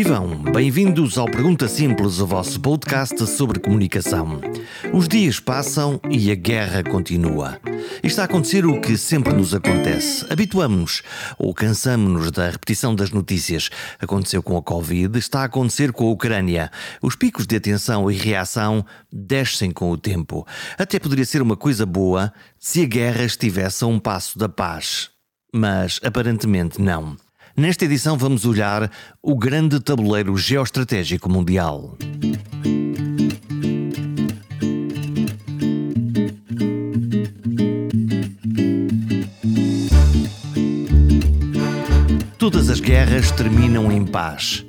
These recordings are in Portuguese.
Vivam! Bem-vindos ao Pergunta Simples, o vosso podcast sobre comunicação. Os dias passam e a guerra continua. Está a acontecer o que sempre nos acontece. Habituamos-nos ou cansamos-nos da repetição das notícias. Aconteceu com a Covid, está a acontecer com a Ucrânia. Os picos de atenção e reação descem com o tempo. Até poderia ser uma coisa boa se a guerra estivesse a um passo da paz. Mas aparentemente não. Nesta edição vamos olhar o grande tabuleiro geoestratégico mundial. Todas as guerras terminam em paz.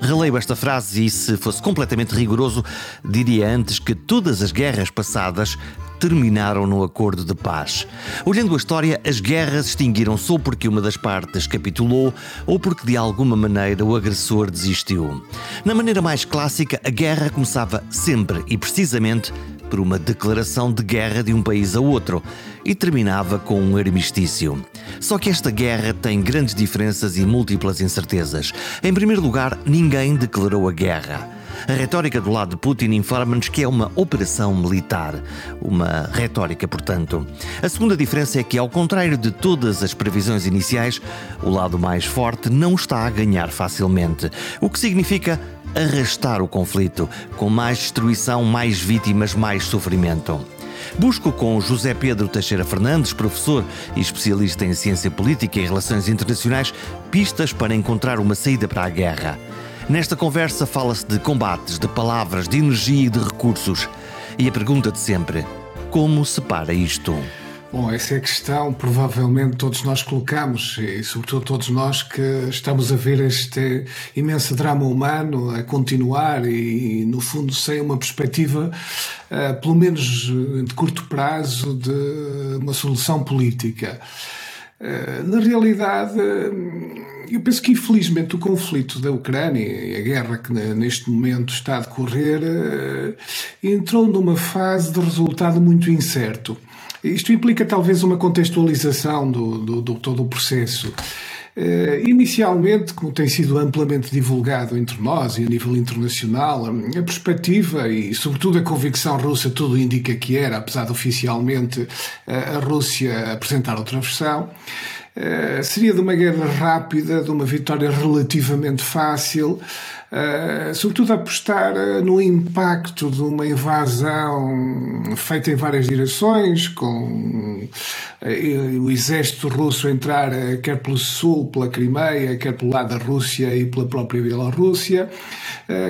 Releio esta frase e, se fosse completamente rigoroso, diria antes que todas as guerras passadas terminaram no acordo de paz. Olhando a história, as guerras extinguiram-se ou porque uma das partes capitulou ou porque de alguma maneira o agressor desistiu. Na maneira mais clássica, a guerra começava sempre e precisamente por uma declaração de guerra de um país a outro e terminava com um armistício. Só que esta guerra tem grandes diferenças e múltiplas incertezas. Em primeiro lugar, ninguém declarou a guerra. A retórica do lado de Putin informa-nos que é uma operação militar. Uma retórica, portanto. A segunda diferença é que, ao contrário de todas as previsões iniciais, o lado mais forte não está a ganhar facilmente. O que significa arrastar o conflito, com mais destruição, mais vítimas, mais sofrimento. Busco com José Pedro Teixeira Fernandes, professor e especialista em ciência política e relações internacionais, pistas para encontrar uma saída para a guerra. Nesta conversa fala-se de combates, de palavras, de energia e de recursos. E a pergunta de sempre: como se para isto? Bom, essa é a questão, provavelmente todos nós colocamos, e sobretudo todos nós que estamos a ver este imenso drama humano a continuar e, no fundo, sem uma perspectiva, uh, pelo menos de curto prazo, de uma solução política. Uh, na realidade, eu penso que, infelizmente, o conflito da Ucrânia e a guerra que neste momento está a decorrer uh, entrou numa fase de resultado muito incerto. Isto implica talvez uma contextualização do, do, do todo o processo. Uh, inicialmente, como tem sido amplamente divulgado entre nós e a nível internacional, a perspectiva e, sobretudo, a convicção russa tudo indica que era, apesar de oficialmente a Rússia apresentar outra versão. Uh, seria de uma guerra rápida, de uma vitória relativamente fácil, uh, sobretudo apostar uh, no impacto de uma invasão feita em várias direções, com o exército russo entrar quer pelo sul, pela Crimeia, quer pelo lado da Rússia e pela própria Bielorrússia,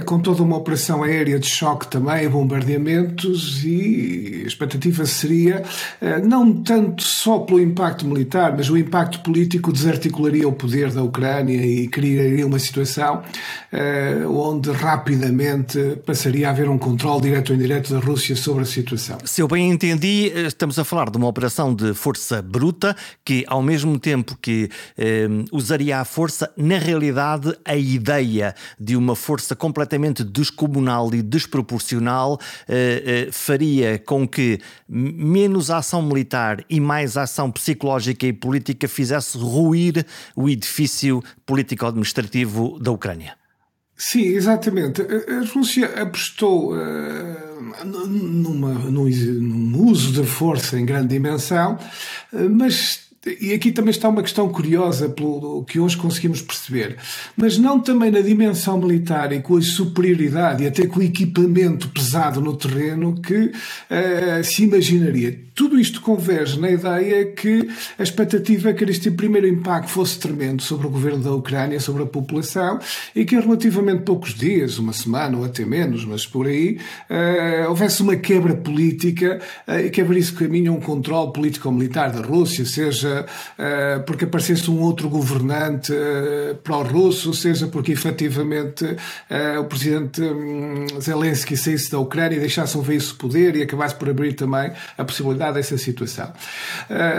com toda uma operação aérea de choque também, bombardeamentos, e a expectativa seria não tanto só pelo impacto militar, mas o impacto político desarticularia o poder da Ucrânia e criaria uma situação onde rapidamente passaria a haver um controle direto ou indireto da Rússia sobre a situação. Se eu bem entendi, eh, estamos a falar de uma operação de força bruta que, ao mesmo tempo que eh, usaria a força, na realidade, a ideia de uma força completamente descomunal e desproporcional eh, eh, faria com que menos ação militar e mais ação psicológica e política fizesse ruir o edifício político-administrativo da Ucrânia. Sim, exatamente. A Rússia apostou uh, numa, num, num, uso da força em grande dimensão, uh, mas e aqui também está uma questão curiosa pelo que hoje conseguimos perceber, mas não também na dimensão militar e com a superioridade e até com o equipamento pesado no terreno que uh, se imaginaria. Tudo isto converge na ideia que a expectativa é que este primeiro impacto fosse tremendo sobre o governo da Ucrânia, sobre a população, e que em relativamente poucos dias, uma semana ou até menos, mas por aí, uh, houvesse uma quebra política uh, e que abrisse caminho a um controle político-militar da Rússia, seja porque aparecesse um outro governante uh, pró-russo, seja porque efetivamente uh, o presidente um, Zelensky saísse da Ucrânia e deixasse um veio poder e acabasse por abrir também a possibilidade dessa situação.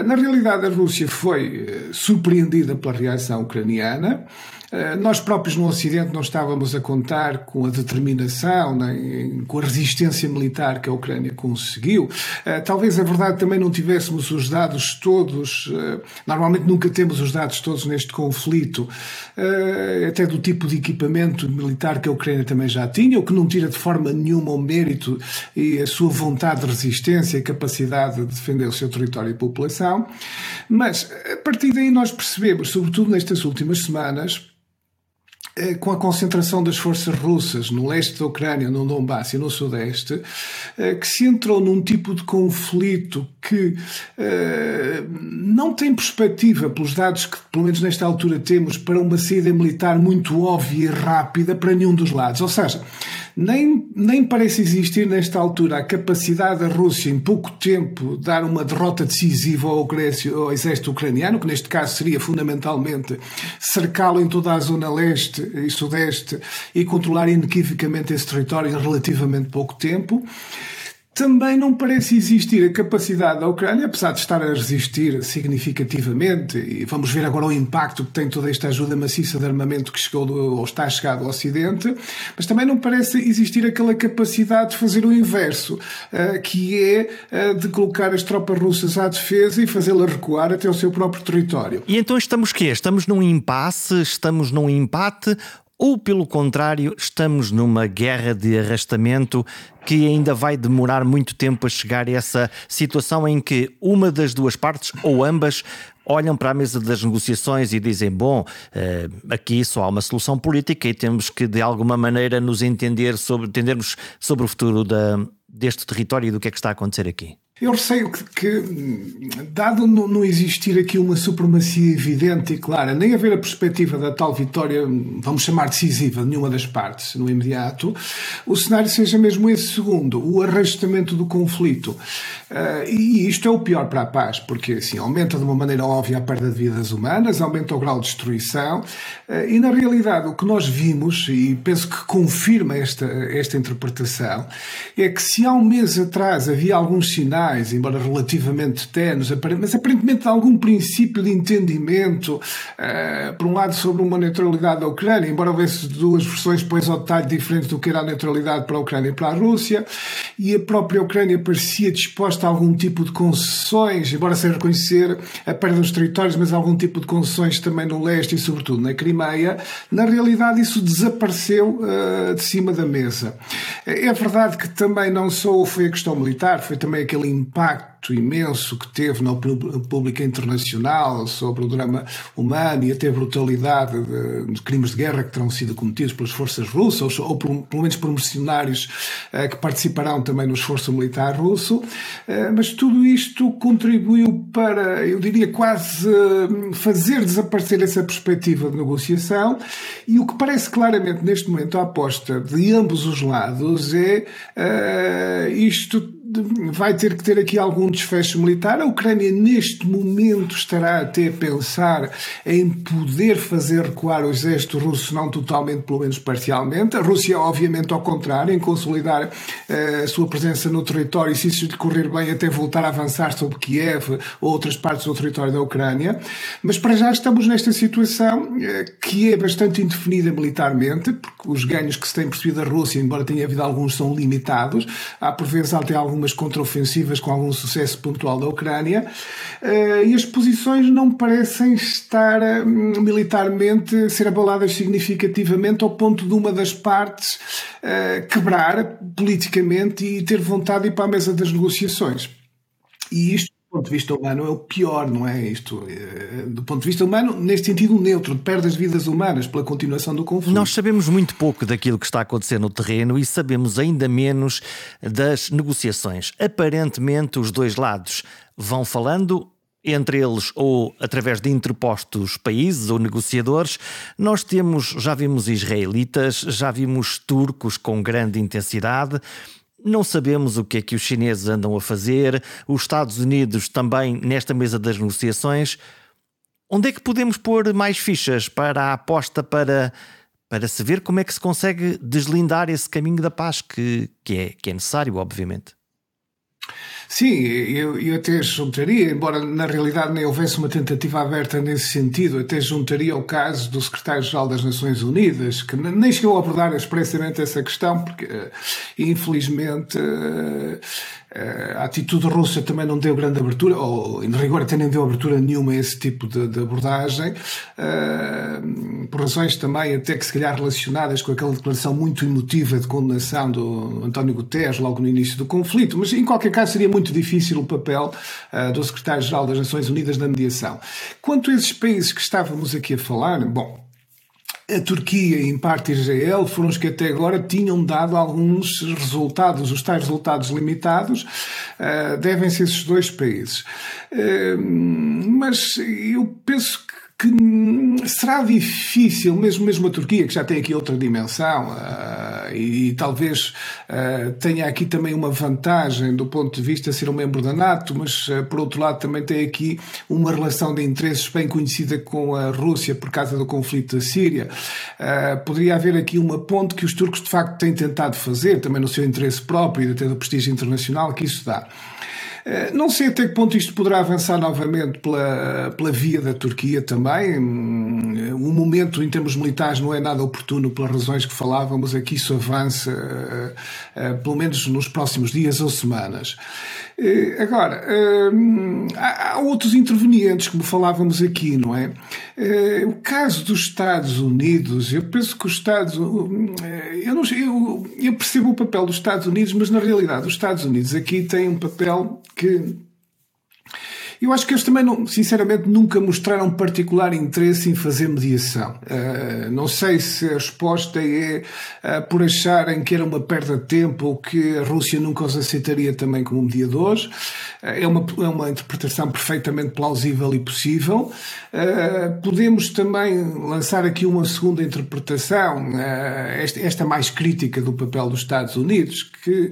na realidade, a Rússia foi surpreendida pela reação ucraniana. Uh, nós próprios no Ocidente não estávamos a contar com a determinação, nem com a resistência militar que a Ucrânia conseguiu. Uh, talvez a verdade também não tivéssemos os dados todos, uh, normalmente nunca temos os dados todos neste conflito, até do tipo de equipamento militar que a Ucrânia também já tinha, o que não tira de forma nenhuma o mérito e a sua vontade de resistência e capacidade de defender o seu território e população. Mas a partir daí nós percebemos, sobretudo nestas últimas semanas, eh, com a concentração das forças russas no leste da Ucrânia, no Donbass e no sudeste, eh, que se entrou num tipo de conflito que eh, não tem perspectiva, pelos dados que, pelo menos nesta altura, temos, para uma saída militar muito óbvia e rápida para nenhum dos lados. Ou seja, nem, nem parece existir nesta altura a capacidade da Rússia, em pouco tempo, dar uma derrota decisiva ao, ao exército ucraniano, que neste caso seria fundamentalmente cercá-lo em toda a zona leste e sudeste e controlar inequivocamente esse território em relativamente pouco tempo. Também não parece existir a capacidade da Ucrânia, apesar de estar a resistir significativamente, e vamos ver agora o impacto que tem toda esta ajuda maciça de armamento que chegou do, ou está chegado ao Ocidente, mas também não parece existir aquela capacidade de fazer o inverso, uh, que é uh, de colocar as tropas russas à defesa e fazê-las recuar até o seu próprio território. E então estamos quê? Estamos num impasse? Estamos num empate? Ou, pelo contrário, estamos numa guerra de arrastamento que ainda vai demorar muito tempo a chegar a essa situação em que uma das duas partes, ou ambas, olham para a mesa das negociações e dizem: Bom, eh, aqui só há uma solução política e temos que de alguma maneira nos entender sobre, entendermos sobre o futuro da, deste território e do que é que está a acontecer aqui. Eu receio que, que dado não, não, existir aqui uma supremacia evidente e clara, nem haver a perspectiva da tal vitória, vamos chamar decisiva, de nenhuma das partes no imediato, o cenário seja mesmo esse segundo, o arrastamento do conflito. Uh, e isto é o pior para a paz, porque assim, aumenta de uma maneira óbvia a perda de vidas humanas, aumenta o grau de destruição, uh, e na realidade o que nós vimos, e penso que confirma esta, esta interpretação, é que se há um mês atrás havia alguns sinais embora relativamente tenos, mas aparentemente algum princípio de entendimento, uh, por um lado, sobre uma neutralidade da Ucrânia, embora houvesse duas versões, pois ao detalhe diferente do que era a neutralidade para a Ucrânia e para a Rússia, e a própria Ucrânia parecia disposta a algum tipo de concessões, embora sem reconhecer a perda dos territórios, mas algum tipo de concessões também no leste e, sobretudo, na Crimeia. Na realidade, isso desapareceu uh, de cima da mesa. É verdade que também não só foi a questão militar, foi também aquele impacto imenso que teve na opinião pública internacional sobre o drama humano e até a brutalidade de, de crimes de guerra que terão sido cometidos pelas forças russas, ou, ou por, pelo menos por mercenários uh, que participarão também no esforço militar russo. Uh, mas tudo isto contribuiu para, eu diria, quase uh, fazer desaparecer essa perspectiva de negociação. E o que parece claramente neste momento a aposta de ambos os lados é isto vai ter que ter aqui algum desfecho militar. A Ucrânia, neste momento, estará até a pensar em poder fazer recuar o exército russo, não totalmente, pelo menos parcialmente. A Rússia, obviamente, ao contrário, em consolidar uh, a sua presença no território e, se isso lhe correr bem, até voltar a avançar sobre Kiev ou outras partes do território da Ucrânia. Mas para já estamos nesta situação uh, que é bastante indefinida militarmente, porque os ganhos que se tem percebido da Rússia, embora tenha havido alguns, são limitados. Há, por vezes, até algumas algumas contraofensivas com algum sucesso pontual da Ucrânia, eh, e as posições não parecem estar militarmente ser abaladas significativamente ao ponto de uma das partes eh, quebrar politicamente e ter vontade de ir para a mesa das negociações. E isto ponto de vista humano é o pior, não é? Isto, eh, do ponto de vista humano, neste sentido neutro, de perdas de vidas humanas pela continuação do conflito. Nós sabemos muito pouco daquilo que está a acontecer no terreno e sabemos ainda menos das negociações. Aparentemente, os dois lados vão falando entre eles ou através de interpostos países ou negociadores, nós temos, já vimos israelitas, já vimos turcos com grande intensidade, não sabemos o que é que os chineses andam a fazer, os Estados Unidos também nesta mesa das negociações. Onde é que podemos pôr mais fichas para a aposta para, para se ver como é que se consegue deslindar esse caminho da paz que, que, é, que é necessário, obviamente? Sim, eu, eu até juntaria, embora na realidade nem houvesse uma tentativa aberta nesse sentido, até juntaria o caso do secretário-geral das Nações Unidas, que nem chegou a abordar expressamente essa questão, porque eh, infelizmente eh, a atitude russa também não deu grande abertura, ou em rigor até nem deu abertura nenhuma a esse tipo de, de abordagem, por razões também até que se calhar relacionadas com aquela declaração muito emotiva de condenação do António Guterres logo no início do conflito, mas em qualquer caso seria muito difícil o papel uh, do secretário-geral das Nações Unidas na mediação. Quanto a esses países que estávamos aqui a falar, bom, a Turquia e, em parte, Israel foram os que até agora tinham dado alguns resultados. Os tais resultados limitados uh, devem ser esses dois países. Uh, mas eu penso que que será difícil, mesmo, mesmo a Turquia, que já tem aqui outra dimensão, uh, e, e, talvez uh, tenha aqui também uma vantagem do ponto de vista de ser um membro da NATO, mas uh, por outro lado também tem aqui uma relação de interesses bem conhecida com a Rússia por causa do conflito da Síria. poderia haver aqui uma ponte que os turcos de facto têm tentado fazer, também no seu interesse próprio e até do prestígio internacional que isso dá. Eh, não sei até que ponto isto poderá avançar novamente pela, pela via da Turquia também. Hum, o momento em termos militares não é nada oportuno pelas razões que falávamos, é que isso avança eh, eh, pelo menos nos próximos dias ou semanas. Agora, hum, há outros intervenientes, como falávamos aqui, não é? O caso dos Estados Unidos, eu penso que os Estados eu, não, eu, eu percebo o papel dos Estados Unidos, mas na realidade os Estados Unidos aqui têm um papel que eu acho que eles também, não, sinceramente, nunca mostraram particular interesse em fazer mediação. Uh, não sei se a resposta é uh, por acharem que era uma perda de tempo ou que a Rússia nunca os aceitaria também como mediadores. Uh, é, uma, é uma interpretação perfeitamente plausível e possível. podemos também lançar aqui uma segunda interpretação, esta, esta, mais crítica do papel dos Estados Unidos, que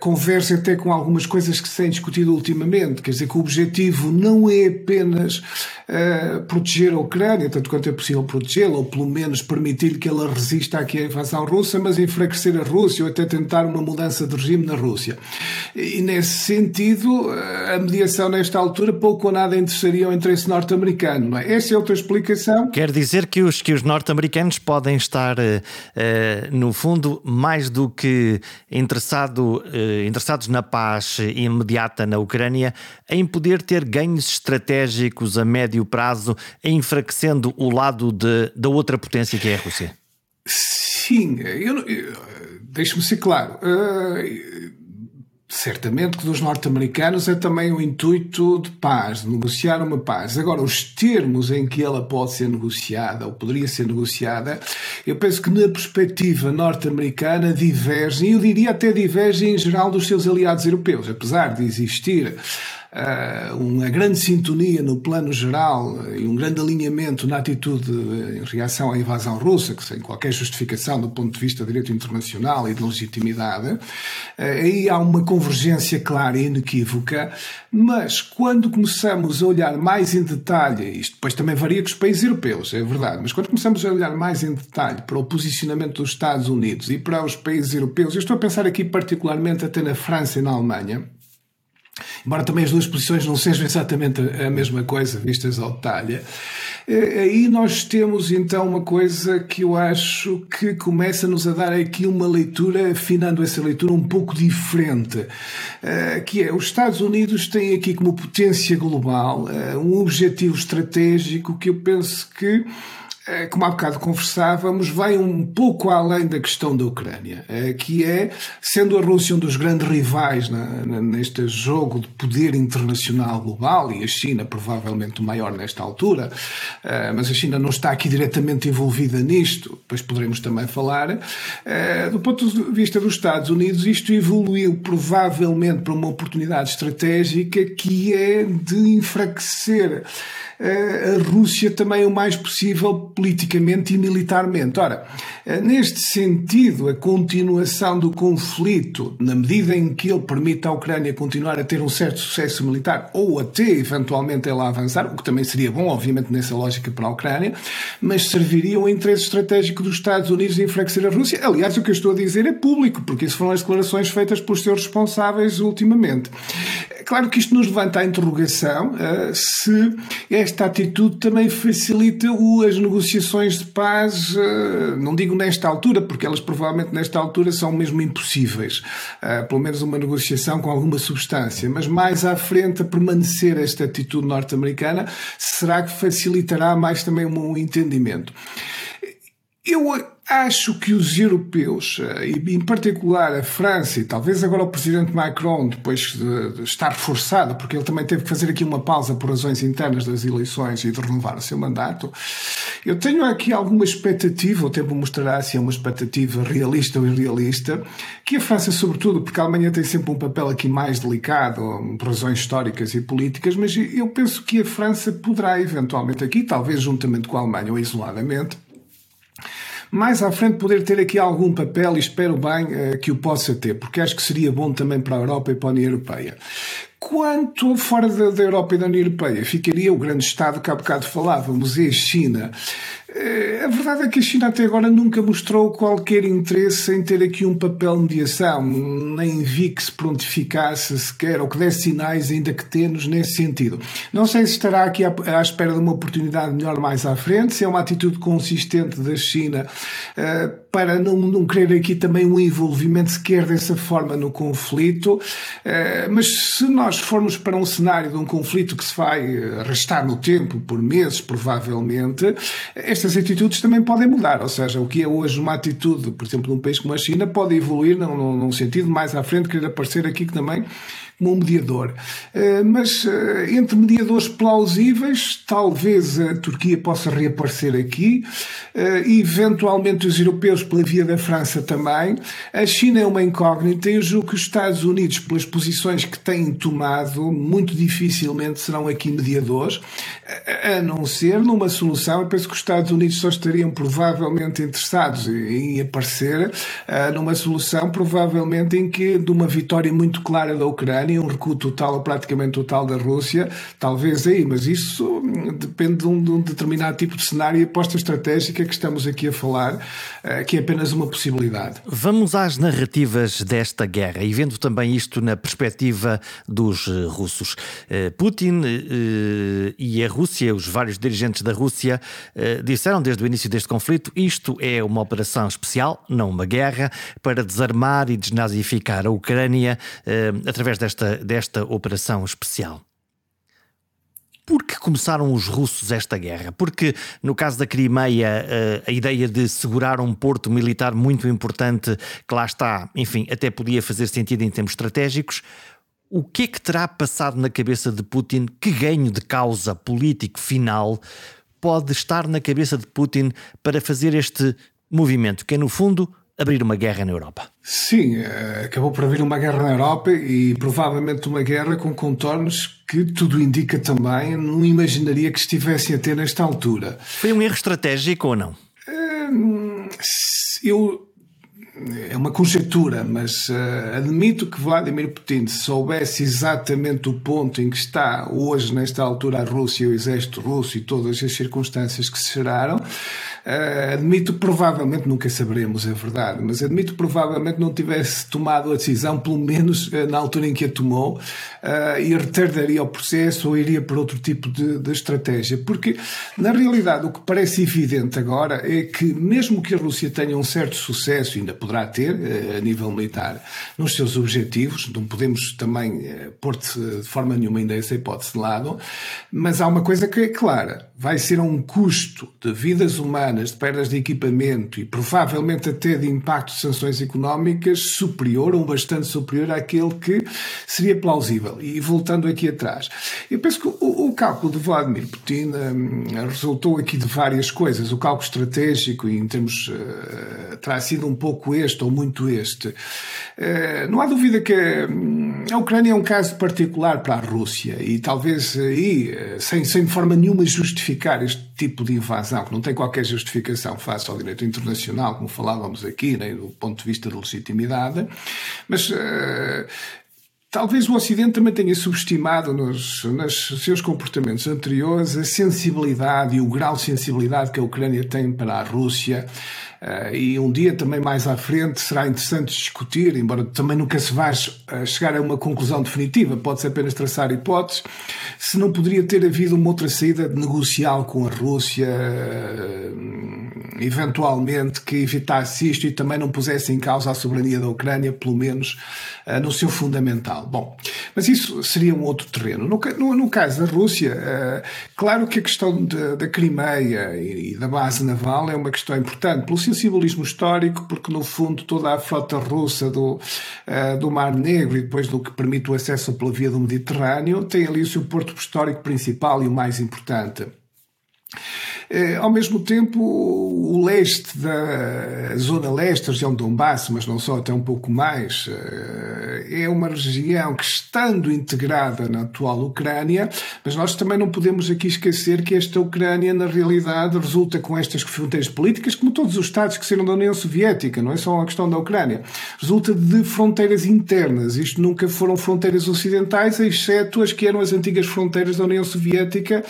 conversa até com algumas coisas que se têm discutido ultimamente. Quer dizer, que objetivo não é apenas uh, proteger a Ucrânia, tanto quanto é possível protegê-la, ou pelo menos permitir que ela resista aqui à invasão russa, mas enfraquecer a Rússia ou até tentar uma mudança de regime na Rússia. E nesse sentido, eh, a mediação nesta altura pouco ou nada interessaria ao interesse norte-americano, é? Essa é outra explicação. Quer dizer que os, que os norte-americanos podem estar, uh, no fundo, mais do que interessado, uh, interessados na paz imediata na Ucrânia, em poder ter ganhos estratégicos a médio prazo, enfraquecendo o lado de, da outra potência que é a Rússia? Sim, eu, eu deixe-me ser claro. Uh, certamente que dos norte-americanos é também o intuito de paz, de negociar uma paz. Agora, os termos em que ela pode ser negociada ou poderia ser negociada, eu penso que na perspectiva norte-americana divergem, eu diria até divergem em geral dos seus aliados europeus, apesar de existir uh, uma grande sintonia no plano geral e um grande alinhamento na atitude em reação à invasão russa, que sem qualquer justificação do ponto de vista do direito internacional e de legitimidade, uh, aí há uma convergência clara e inequívoca, mas quando começamos a olhar mais em detalhe, isto depois também varia com os países europeus, é verdade, mas quando começamos a olhar mais em detalhe para o posicionamento dos Estados Unidos e para os países europeus, eu estou a pensar aqui particularmente até na França e na Alemanha, embora também as duas posições não sejam exatamente a mesma coisa, vistas ao detalhe, eh, aí nós temos então uma coisa que eu acho que começa-nos a dar aqui uma leitura, afinando essa leitura um pouco diferente, eh, que é os Estados Unidos têm aqui como potência global eh, um objetivo estratégico que eu penso que como há bocado conversávamos, vai um pouco além da questão da Ucrânia, é, que é, sendo a Rússia um dos grandes rivais neste jogo de poder internacional global, e a China provavelmente o maior nesta altura, é, mas a China não está aqui diretamente envolvida nisto, depois poderemos também falar. Do ponto de vista dos Estados Unidos, isto evoluiu provavelmente para uma oportunidade estratégica que é de enfraquecer a Rússia também o mais possível politicamente e militarmente. Ora, eh, neste sentido, a continuação do conflito, na medida em que ele permite à Ucrânia continuar a ter um certo sucesso militar, ou até eventualmente ela avançar, o que também seria bom, obviamente, nessa lógica para a Ucrânia, mas serviria o interesse estratégico dos Estados Unidos em enfraquecer a Rússia. Aliás, o que eu estou a dizer é público, porque isso foram as declarações feitas por seus responsáveis ultimamente. É claro que isto nos levanta a interrogação uh, se esta atitude também facilita as negociações de paz, uh, não digo nesta altura, porque elas provavelmente nesta altura são mesmo impossíveis, uh, pelo menos uma negociação com alguma substância, mas mais à frente a permanecer esta atitude norte-americana, será que facilitará mais também um entendimento? Eu Acho que os europeus, eh, e em particular a França, e talvez agora o presidente Macron, depois de estar forçado, porque ele também teve que fazer aqui uma pausa por razões internas das eleições e de renovar o seu mandato, eu tenho aqui alguma expectativa, o tempo mostrará se é uma expectativa realista ou irrealista, que a França, sobretudo, porque a Alemanha tem sempre um papel aqui mais delicado, por razões históricas e políticas, mas eu penso que a França poderá eventualmente aqui, talvez juntamente com a Alemanha ou isoladamente, mais à frente poder ter aqui algum papel e espero bem uh, que o possa ter, porque acho que seria bom também para a Europa e para a União Europeia. Quanto fora da, da Europa e da União Europeia, ficaria o grande Estado que há bocado falávamos, e a China. Eh, a verdade é que a China até agora nunca mostrou qualquer interesse em ter aqui um papel de mediação, nem vi que se prontificasse sequer ou que desse sinais, ainda que tenos, nesse sentido. Não sei se estará aqui à, à espera de uma oportunidade melhor mais à frente, se é uma atitude consistente da China uh, para não, não querer aqui também um envolvimento sequer dessa forma no conflito. Uh, mas se nós formos para um cenário de um conflito que se vai arrastar no tempo, por meses, provavelmente, estas atitudes também podem mudar. Ou seja, o que é hoje uma atitude, por exemplo, num país como a China, pode evoluir num, num sentido mais à frente, querer aparecer aqui que também um mediador. Eh, mas eh, entre mediadores plausíveis, talvez a Turquia possa reaparecer aqui, eh, eventualmente os europeus pela via da França também. A China é uma incógnita e eu julgo que os Estados Unidos, pelas posições que têm tomado, muito dificilmente serão aqui mediadores, a não ser numa solução. Eu penso que os Estados Unidos só estariam provavelmente interessados em aparecer numa solução, provavelmente em que de uma vitória muito clara da Ucrânia Um recuo total ou praticamente total da Rússia, talvez aí, mas isso hum, depende de um, de um determinado tipo de cenário e aposta estratégica que estamos aqui a falar, uh, que é apenas uma possibilidade. Vamos às narrativas desta guerra e vendo também isto na perspectiva dos uh, russos. Uh, Putin e a Rússia, os vários dirigentes da Rússia, disseram desde o início deste conflito isto é uma operação especial, não uma guerra, para desarmar e desnazificar a Ucrânia através desta desta, desta operação especial? Por que começaram os russos esta guerra? Porque, no caso da Crimeia, eh, a ideia de segurar um porto militar muito importante, que lá está, enfim, até podia fazer sentido em termos estratégicos. O que é que terá passado na cabeça de Putin? Que ganho de causa político final pode estar na cabeça de Putin para fazer este movimento, que é, no fundo, abrir uma guerra na Europa. Sim, eh, acabou por abrir uma guerra na Europa e provavelmente uma guerra com contornos que tudo indica também não imaginaria que estivessem a ter nesta altura. Foi um erro estratégico ou não? Hum, eu é uma conjectura, mas uh, admito que Vladimir Putin soubesse exatamente o ponto em que está hoje, nesta altura, a Rússia, o exército russo e todas as circunstâncias que se geraram. Uh, admito provavelmente, nunca saberemos, é verdade, mas admito provavelmente não tivesse tomado a decisão, pelo menos uh, na altura em que a tomou, e retardaria o processo ou iria por outro tipo de, de estratégia. Porque, na realidade, o que parece evidente agora é que, mesmo que a Rússia tenha um certo sucesso, ainda poderá ter a nível militar nos seus objetivos, não podemos também pôr de forma nenhuma ainda essa hipótese de lado, mas há uma coisa que é clara, vai ser a um custo de vidas humanas, de perdas de equipamento e provavelmente até de impacto de sanções económicas superior ou bastante superior àquele que seria plausível. E voltando aqui atrás, eu penso que o, o cálculo de Vladimir Putin hum, resultou aqui de várias coisas. O cálculo estratégico, em termos, uh, terá sido um pouco este ou muito este. Uh, não há dúvida que hum, a Ucrânia é um caso particular para a Rússia e talvez aí, sem, sem de forma nenhuma justificar este tipo de invasão, que não tem qualquer justificação face ao direito internacional, como falávamos aqui, nem do ponto de vista de legitimidade, mas uh, Talvez o Ocidente também tenha subestimado nos, nos, seus comportamentos anteriores a sensibilidade e o grau de sensibilidade que a Ucrânia tem para a Rússia. Uh, e um dia também mais à frente será interessante discutir, embora também nunca se vá chegar a uma conclusão definitiva, pode-se apenas traçar hipóteses, se não poderia ter havido uma outra saída negocial com a Rússia, uh, eventualmente, que evitasse isto e também não pusesse em causa a soberania da Ucrânia, pelo menos uh, no seu fundamental. Bom, mas isso seria um outro terreno. No, no, no caso da Rússia, claro que a questão de, da Crimeia e, e da base naval é uma questão importante, pelo sensibilismo histórico, porque no fundo toda a frota russa do, uh, do Mar Negro e depois do que permite o acesso pela via do Mediterrâneo tem ali o seu porto histórico principal e o mais importante. Eh, ao mesmo tempo, o leste da zona leste, a região de Donbass, mas não só, até um pouco mais, eh, é uma região que, estando integrada na atual Ucrânia, mas nós também não podemos aqui esquecer que esta Ucrânia, na realidade, resulta com estas fronteiras políticas, como todos os Estados que saíram da União Soviética, não é só a questão da Ucrânia, resulta de fronteiras internas. Isto nunca foram fronteiras ocidentais, exceto as que eram as antigas fronteiras da União Soviética,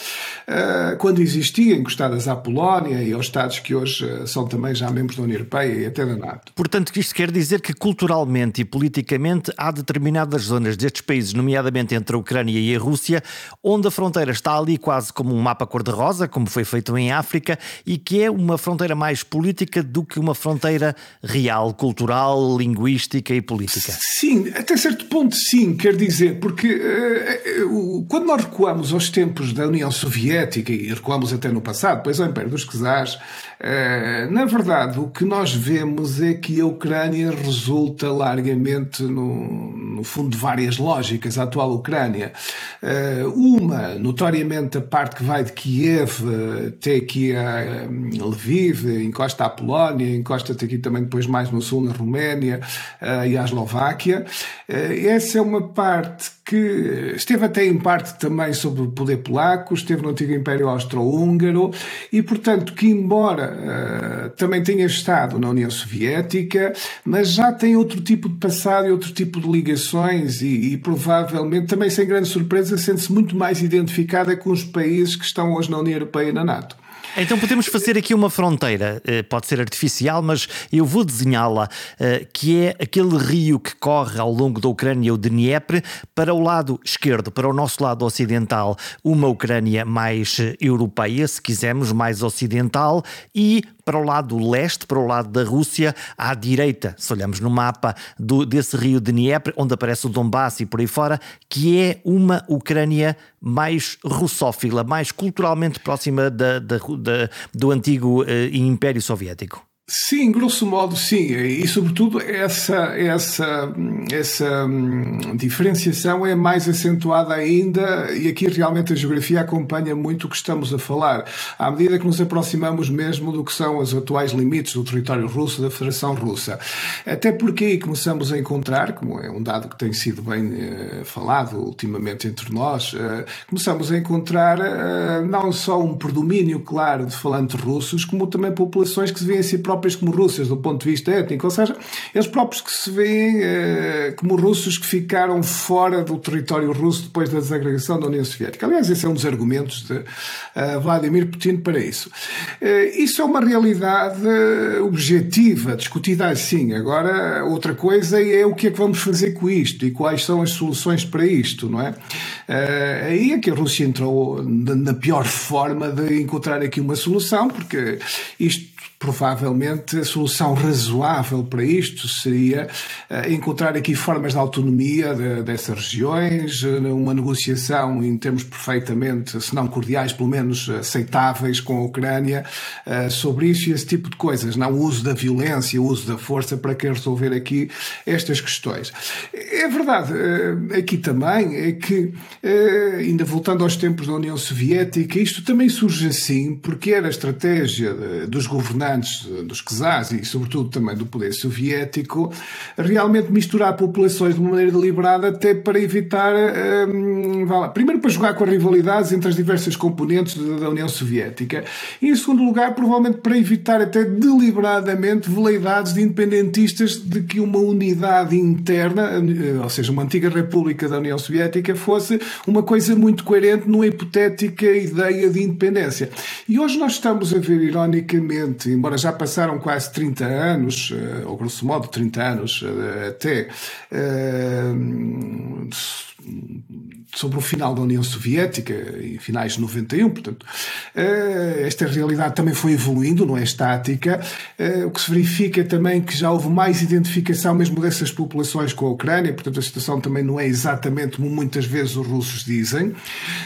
eh, quando existia, encostado ligadas à Polónia e aos Estados que hoje eh, são também já membros da União Europeia e até da NATO. Portanto, isto quer dizer que culturalmente e politicamente há determinadas zonas destes países, nomeadamente entre a Ucrânia e a Rússia, onde a fronteira está ali quase como um mapa cor-de-rosa, como foi feito em África, e que é uma fronteira mais política do que uma fronteira real, cultural, linguística e política. Sim, até certo ponto sim, quer dizer, porque uh, uh, quando nós recuamos aos tempos da União Soviética e recuamos até no passado, depois ao Império dos Czares, eh, na verdade, o que nós vemos é que a Ucrânia resulta largamente no, no fundo de várias lógicas, a atual Ucrânia. Eh, uma, notoriamente, a parte que vai de Kiev até aqui a Lviv, encosta à Polónia, encosta até aqui também depois mais no sul, na Roménia eh, e à Eslováquia. Essa é uma parte que esteve até em parte também sobre o poder polaco, esteve no antigo Império Austro-Húngaro e, portanto, que embora uh, também tenha estado na União Soviética, mas já tem outro tipo de passado e outro tipo de ligações e, e provavelmente, também sem grande surpresa, sente-se muito mais identificada com os países que estão hoje na União Europeia e na NATO. Então podemos fazer aqui uma fronteira, eh, pode ser artificial, mas eu vou desenhá-la, eh, que é aquele rio que corre ao longo da Ucrânia, o Dnieper, para o lado esquerdo, para o nosso lado ocidental, uma Ucrânia mais eh, europeia, se quisermos, mais ocidental, e para o lado leste, para o lado da Rússia, à direita, se olhamos no mapa do, desse rio Dnieper, onde aparece o Donbass e por aí fora, que é uma Ucrânia mais russófila, mais culturalmente próxima da, da, da do antigo uh, Império Soviético. Sim, grosso modo, sim. E, sobretudo, essa, essa, essa hum, diferenciação é mais acentuada ainda, e aqui realmente a geografia acompanha muito o que estamos a falar, à medida que nos aproximamos mesmo do que são os atuais limites do território russo, da Federação Russa. Até porque aí começamos a encontrar, como é um dado que tem sido bem uh, falado ultimamente entre nós, uh, começamos a encontrar uh, não só um predomínio claro de falantes russos, como também populações que se veem a si próprias próprias como russas do ponto de vista étnico, ou seja, eles próprios que se veem eh, como russos que ficaram fora do território russo depois da desagregação da União Soviética. Aliás, esse é um dos argumentos de uh, Vladimir Putin para isso. Uh, isso é uma realidade objetiva, discutida assim. Agora, outra coisa é o que é que vamos fazer com isto e quais são as soluções para isto, não é? Uh, aí é que a Rússia entrou na pior forma de encontrar aqui uma solução, porque isto provavelmente a solução razoável para isto seria uh, encontrar aqui formas de autonomia de, dessas regiões, uh, uma negociação em termos perfeitamente, se não cordiais, pelo menos aceitáveis com a Ucrânia uh, sobre isso e esse tipo de coisas, não o uso da violência, o uso da força para querer resolver aqui estas questões. É verdade, aqui também é que, ainda voltando aos tempos da União Soviética, isto também surge assim porque era a estratégia dos governantes dos czars e, sobretudo, também do poder soviético, realmente misturar populações de uma maneira deliberada até para evitar, hum, primeiro para jogar com as rivalidades entre as diversas componentes da União Soviética e, em segundo lugar, provavelmente para evitar até deliberadamente veleidades de independentistas de que uma unidade interna, eh, ou seja, uma antiga república da União Soviética, fosse uma coisa muito coerente numa hipotética ideia de independência. E hoje nós estamos a ver, ironicamente, embora já passaram quase 30 anos, eh, ou grosso modo 30 anos eh, até, sobre o final da União Soviética, em finais de 91, portanto, eh, esta realidade também foi evoluindo, não é estática, eh, o que se verifica também que já houve mais identificação mesmo dessas populações com a Ucrânia, portanto a situação também não é exatamente como muitas vezes os russos dizem,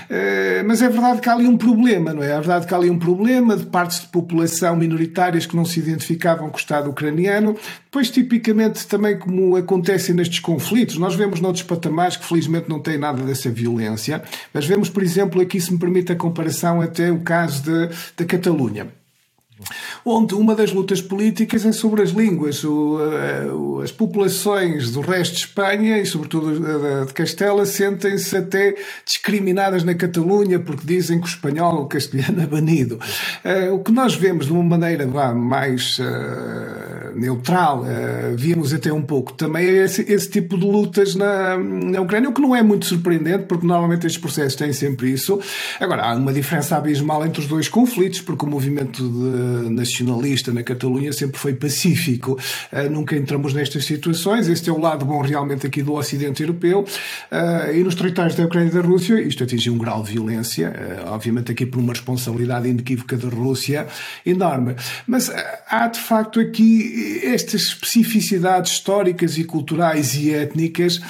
eh, mas é verdade que há ali um problema, não é? É verdade que há ali um problema de partes de população minoritárias que não se identificavam com o Estado ucraniano, depois tipicamente também como acontece nestes conflitos, nós vemos noutros patamares que felizmente não têm nada dessa violência, mas vemos, por exemplo, aqui se me permite a comparação até o caso da Catalunha onde uma das lutas políticas é sobre as línguas. O, uh, as populações do resto de Espanha e, sobretudo, de Castela, sentem-se até discriminadas na Catalunha porque dizem que o espanhol ou o castelhano é banido. Uh, o que nós vemos de uma maneira vá, mais uh, neutral, vimos até um pouco também esse, esse tipo de lutas na, na Ucrânia, o que não é muito surpreendente porque normalmente estes processos têm sempre isso. Agora, há uma diferença abismal entre os dois conflitos, porque o movimento de, nacionalista na Catalunha sempre foi pacífico. Uh, nunca entramos nestas situações. Este é o lado bom realmente aqui do Ocidente Europeu. Uh, e nos territórios da Ucrânia e da Rússia, isto atingiu um grau de violência, uh, obviamente aqui por uma responsabilidade inequívoca da Rússia enorme. Mas há de facto aqui estas especificidades históricas e culturais e étnicas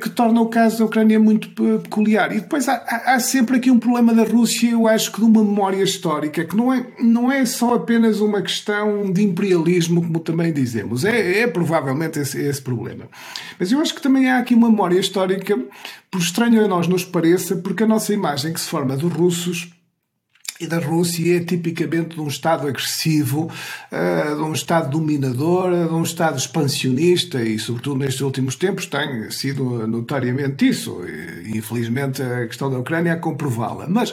que tornam o caso da Ucrânia muito peculiar. E depois há, há sempre aqui um problema da Rússia, eu acho que de uma memória histórica, que não é, não é só apenas apenas uma questão de imperialismo, como também dizemos. É, é provavelmente esse, esse, problema. Mas eu acho que também há aqui uma memória histórica, por estranho a nós nos pareça, porque a nossa imagem que se forma dos russos e da Rússia é tipicamente de um Estado agressivo, eh, de um Estado dominador, de um Estado expansionista e, sobretudo nestes últimos tempos, tem sido notoriamente isso. E, infelizmente, a questão da Ucrânia é comprová-la. Mas.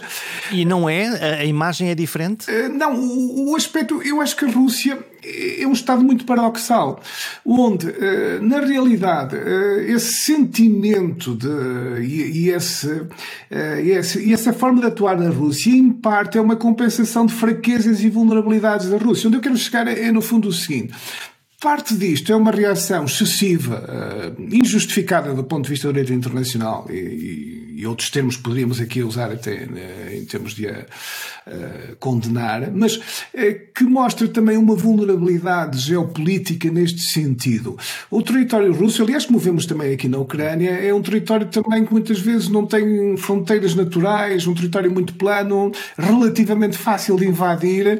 E não é? A imagem é diferente? Eh, não, o, o aspecto. Eu acho que a Rússia é um estado muito paradoxal, onde, eh, na realidade, eh, esse sentimento de, e, eh, e, esse, e essa forma de atuar na Rússia, em parte, é uma compensação de fraquezas e vulnerabilidades da Rússia. Onde eu quero chegar é, no fundo, o seguinte: Parte disto é uma reação excessiva, injustificada do ponto de vista do direito internacional e, e outros termos poderíamos aqui usar até né, em termos de uh, condenar, mas que mostra também uma vulnerabilidade geopolítica neste sentido. O território russo, aliás, como vemos também aqui na Ucrânia, é um território também que muitas vezes não tem fronteiras naturais, um território muito plano, relativamente fácil de invadir.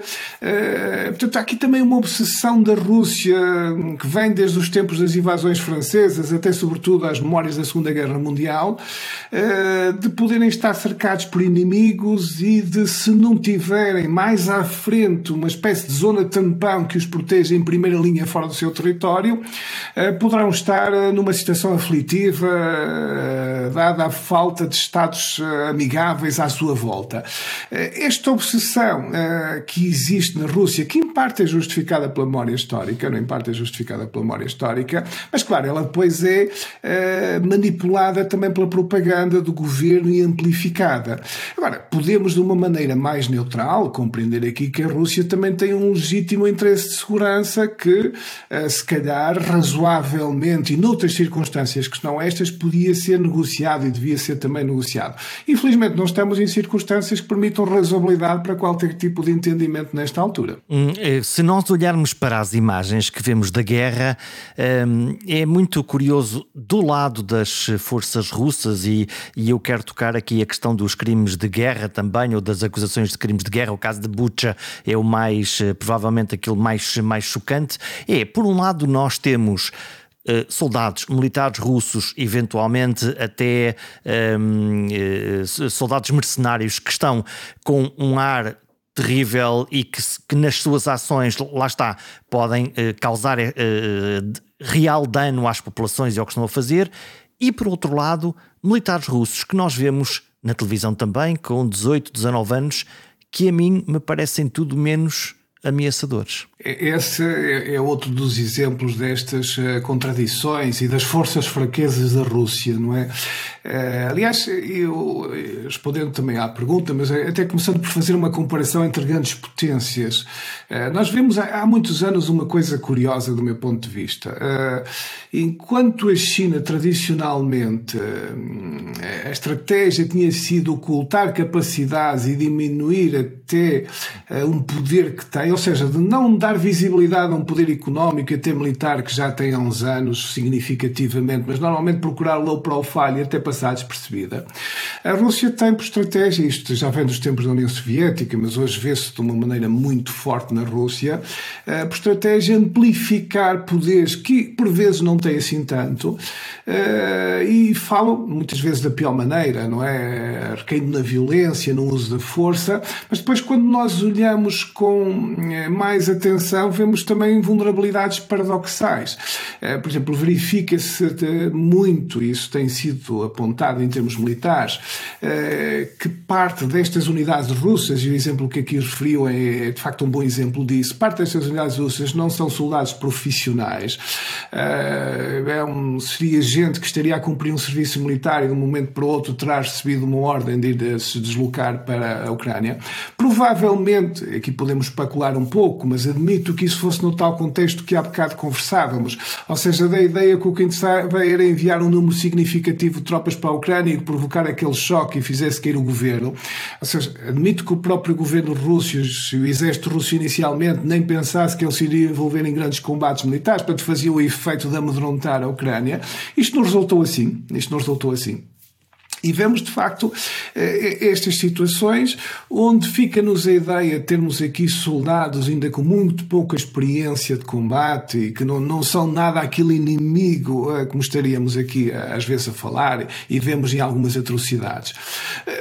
Portanto, há aqui também uma obsessão da Rússia que vem desde os tempos das invasões francesas até, sobretudo, às memórias da Segunda Guerra Mundial. Uh, de poderem estar cercados por inimigos e de, se não tiverem mais à frente uma espécie de zona tampão que os proteja em primeira linha fora do seu território, eh, poderão estar eh, numa situação aflitiva, eh, dada a falta de Estados amigáveis à sua volta. Esta obsessão que existe na Rússia, que em parte é justificada pela memória histórica, não em parte é justificada pela memória histórica, mas claro, ela depois é manipulada também pela propaganda do governo e amplificada. Agora, podemos de uma maneira mais neutral compreender aqui que a Rússia também tem um legítimo interesse de segurança que, eh, se calhar, razoavelmente e noutras circunstâncias que não estas, podia ser negociado e devia ser também negociado. Infelizmente, não estamos em circunstâncias que permitam razoabilidade para qualquer tipo de entendimento nesta altura. Hum, eh, se nós olharmos para as imagens que vemos da guerra, hum, é muito curioso do lado das forças russas e, e eu quero tocar aqui a questão dos crimes de guerra também, ou das acusações de crimes de guerra. O caso de Bucha é o mais, eh, provavelmente, aquele mais, mais chocante. É, por um lado, nós temos. Uh, soldados militares russos, eventualmente até um, ehm, uh, eh, soldados mercenários que estão com um ar terrível e que, que nas suas ações, lá está, podem eh, causar real dano às populações e ao que estão a fazer, e por outro lado, militares russos que nós vemos na televisão também, com 18, 19 anos, que a mim me parecem tudo menos ameaçadores. Esse é, é outro dos exemplos destas eh, contradições e das forças fraquezas da Rússia, não é? Eh, aliás, eu respondendo também à pergunta, mas até começando por fazer uma comparação entre grandes potências, eh, nós vemos há muitos anos uma coisa curiosa do meu ponto de vista. Enquanto a China tradicionalmente a estratégia tinha sido ocultar capacidades e diminuir até um poder que tem, ou seja, de não dar visibilidade a um poder económico e até militar que já tem há uns anos significativamente, mas normalmente procurar low profile e até passar despercebida. A Rússia tem por estratégia, isto já vem dos tempos da União Soviética, mas hoje vê-se de uma maneira muito forte na Rússia, eh, por estratégia amplificar poderes que por vezes não têm assim tanto eh, e falam muitas vezes da pior maneira, não é? Recaindo na violência, no uso da força, mas depois quando nós olhamos com eh, mais atenção, vemos também vulnerabilidades paradoxais. Por exemplo, verifica-se muito, isso tem sido apontado apontado em termos militares, eh, que parte destas unidades russas, e o exemplo que aqui referiu é, é de facto um bom exemplo disso, parte destas unidades russas não são soldados profissionais, eh, é um, seria gente que estaria a cumprir um serviço militar e de um momento para o outro terá recebido uma ordem de ir se deslocar para a Ucrânia. Provavelmente, aqui podemos especular um pouco, mas admito que isso fosse no tal contexto que há bocado conversávamos, ou seja, da ideia que o que interessava era enviar um número significativo de tropas para a Ucrânia e provocar aquele choque e fizesse cair o governo. Ou seja, admito que o próprio governo russo o exército russo inicialmente nem pensasse que ele se iria envolver em grandes combates militares, portanto fazia o efeito de amedrontar a Ucrânia. Isto não resultou assim. Isto não resultou assim. E vemos, de facto, eh, estas situações onde fica-nos a ideia de termos aqui soldados ainda com muito pouca experiência de combate e que não, não são nada aquele inimigo eh, como estaríamos aqui eh, às vezes a falar e vemos em algumas atrocidades.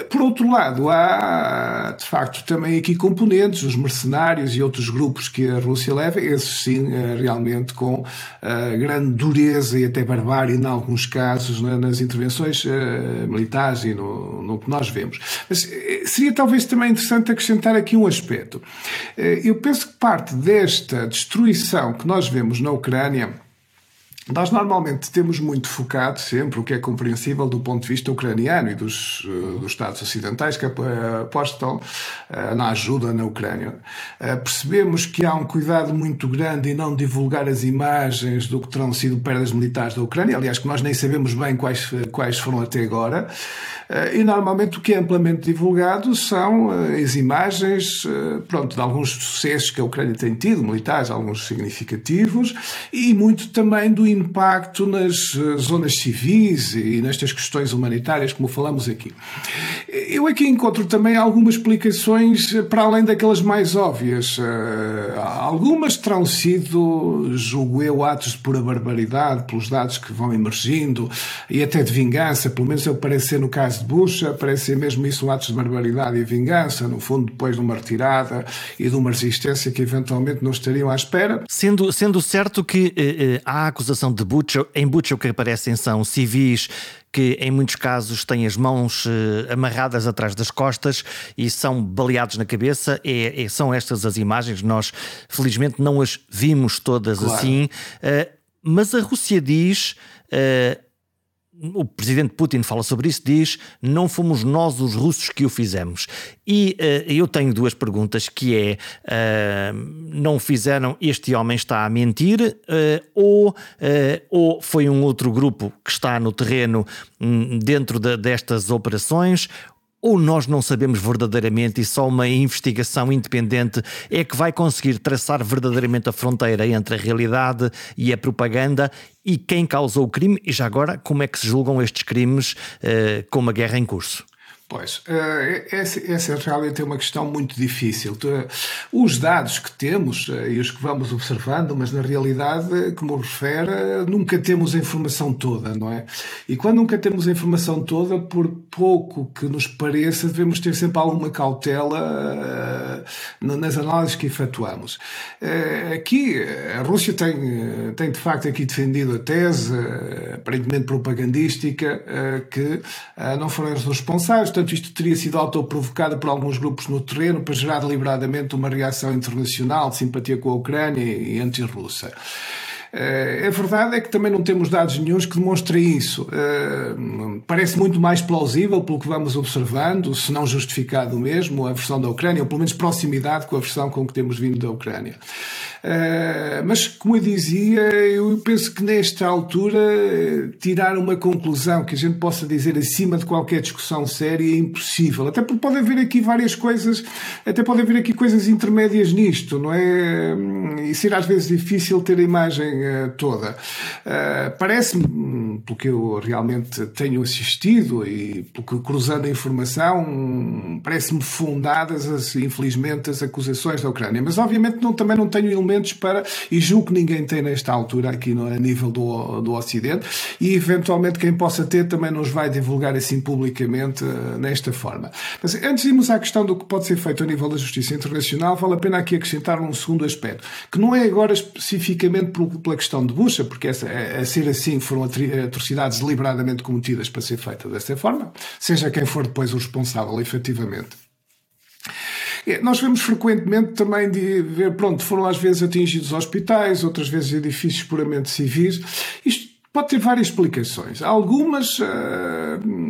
Por outro lado, há de facto também aqui componentes, os mercenários e outros grupos que a Rússia leva, esses sim, realmente com grande dureza e até barbárie em alguns casos nas intervenções militares e no, no que nós vemos. Mas eh, seria talvez também interessante acrescentar aqui um aspecto. Eh, eu penso que parte desta destruição que nós vemos na Ucrânia nós normalmente temos muito focado sempre o que é compreensível do ponto de vista ucraniano e dos, uh, dos Estados ocidentais que apostam uh, na ajuda na Ucrânia. Percebemos que há um cuidado muito grande em não divulgar as imagens do que terão sido perdas militares da Ucrânia, aliás, que nós nem sabemos bem quais, quais foram até agora. E normalmente o que é amplamente divulgado são as imagens pronto, de alguns sucessos que a Ucrânia tem tido, militares, alguns significativos, e muito também do impacto nas eh, zonas civis e nestas questões humanitárias, como falamos aqui. Eu aqui encontro também algumas explicações eh, para além daquelas mais óbvias. Eh, algumas terão sido, julgo eu, atos de pura barbaridade, pelos dados que vão emergindo, e até de vingança, pelo menos eu parece ser no caso de Bush, parece ser mesmo isso atos de barbaridade e vingança, no fundo, depois de uma retirada e de uma resistência que eventualmente não estariam à espera. Sendo, sendo certo que eh, há acusação em Butcher, em Butcher o que aparecem são civis que em muitos casos têm as mãos uh, amarradas atrás das costas e são baleados na cabeça. É, é, são estas as imagens, nós felizmente não as vimos todas claro. assim, uh, mas a Rússia diz. Uh, o presidente Putin fala sobre isso, diz não fomos nós os russos que o fizemos. E uh, eu tenho duas perguntas que é uh, não fizeram, este homem está a mentir uh, ou, ou foi um outro grupo que está no terreno um, dentro de, destas operações ou nós não sabemos verdadeiramente e só uma investigação independente é que vai conseguir traçar verdadeiramente a fronteira entre a realidade e a propaganda e quem causou o crime e já agora como é que se julgam estes crimes uh, com uma guerra em curso? Pois, eh, essa, essa realmente é uma questão muito difícil. Os dados que temos eh, e os que vamos observando, mas na realidade, como refere, nunca temos a informação toda, não é? E quando nunca temos a informação toda, por pouco que nos pareça, devemos ter sempre alguma cautela eh, nas análises que efetuamos. Aqui, a Rússia tem, tem de facto aqui defendido a tese, aparentemente propagandística, que não foram responsáveis portanto, isto teria sido autoprovocado por alguns grupos no terreno para gerar deliberadamente uma reação internacional de simpatia com a Ucrânia e anti-russa. Eh, a verdade é que também não temos dados nenhums que demonstrem isso. Eh, parece muito mais plausível, pelo que vamos observando, se não justificado mesmo, a versão da Ucrânia, ou pelo menos proximidade com a versão com que temos vindo da Ucrânia. Eh, mas, como eu dizia, eu penso que nesta altura tirar uma conclusão que a gente possa dizer acima de qualquer discussão séria é impossível. Até porque pode haver aqui várias coisas, até pode haver aqui coisas intermédias nisto, não é? E ser às vezes difícil ter a imagem uh, toda. Parece-me, pelo que eu realmente tenho assistido e pelo que cruzando a informação, parece-me fundadas, as, infelizmente, as acusações da Ucrânia. Mas obviamente não, também não tenho elementos para, e julgo que ninguém tem nesta altura aqui no, a nível do, do Ocidente, e eventualmente quem possa ter também nos vai divulgar assim publicamente uh, nesta forma. Mas antes de irmos à questão do que pode ser feito a nível da justiça internacional, vale a pena aqui acrescentar um segundo aspecto, que não é agora especificamente pela questão de Bucha, porque essa, a, a ser assim foram atrocidades deliberadamente cometidas para ser feita dessa forma, seja quem for depois o responsável, efetivamente. É, nós vemos frequentemente também de ver, pronto, foram às vezes atingidos hospitais, outras vezes edifícios puramente civis. Isto Pode ter várias explicações. Algumas uh,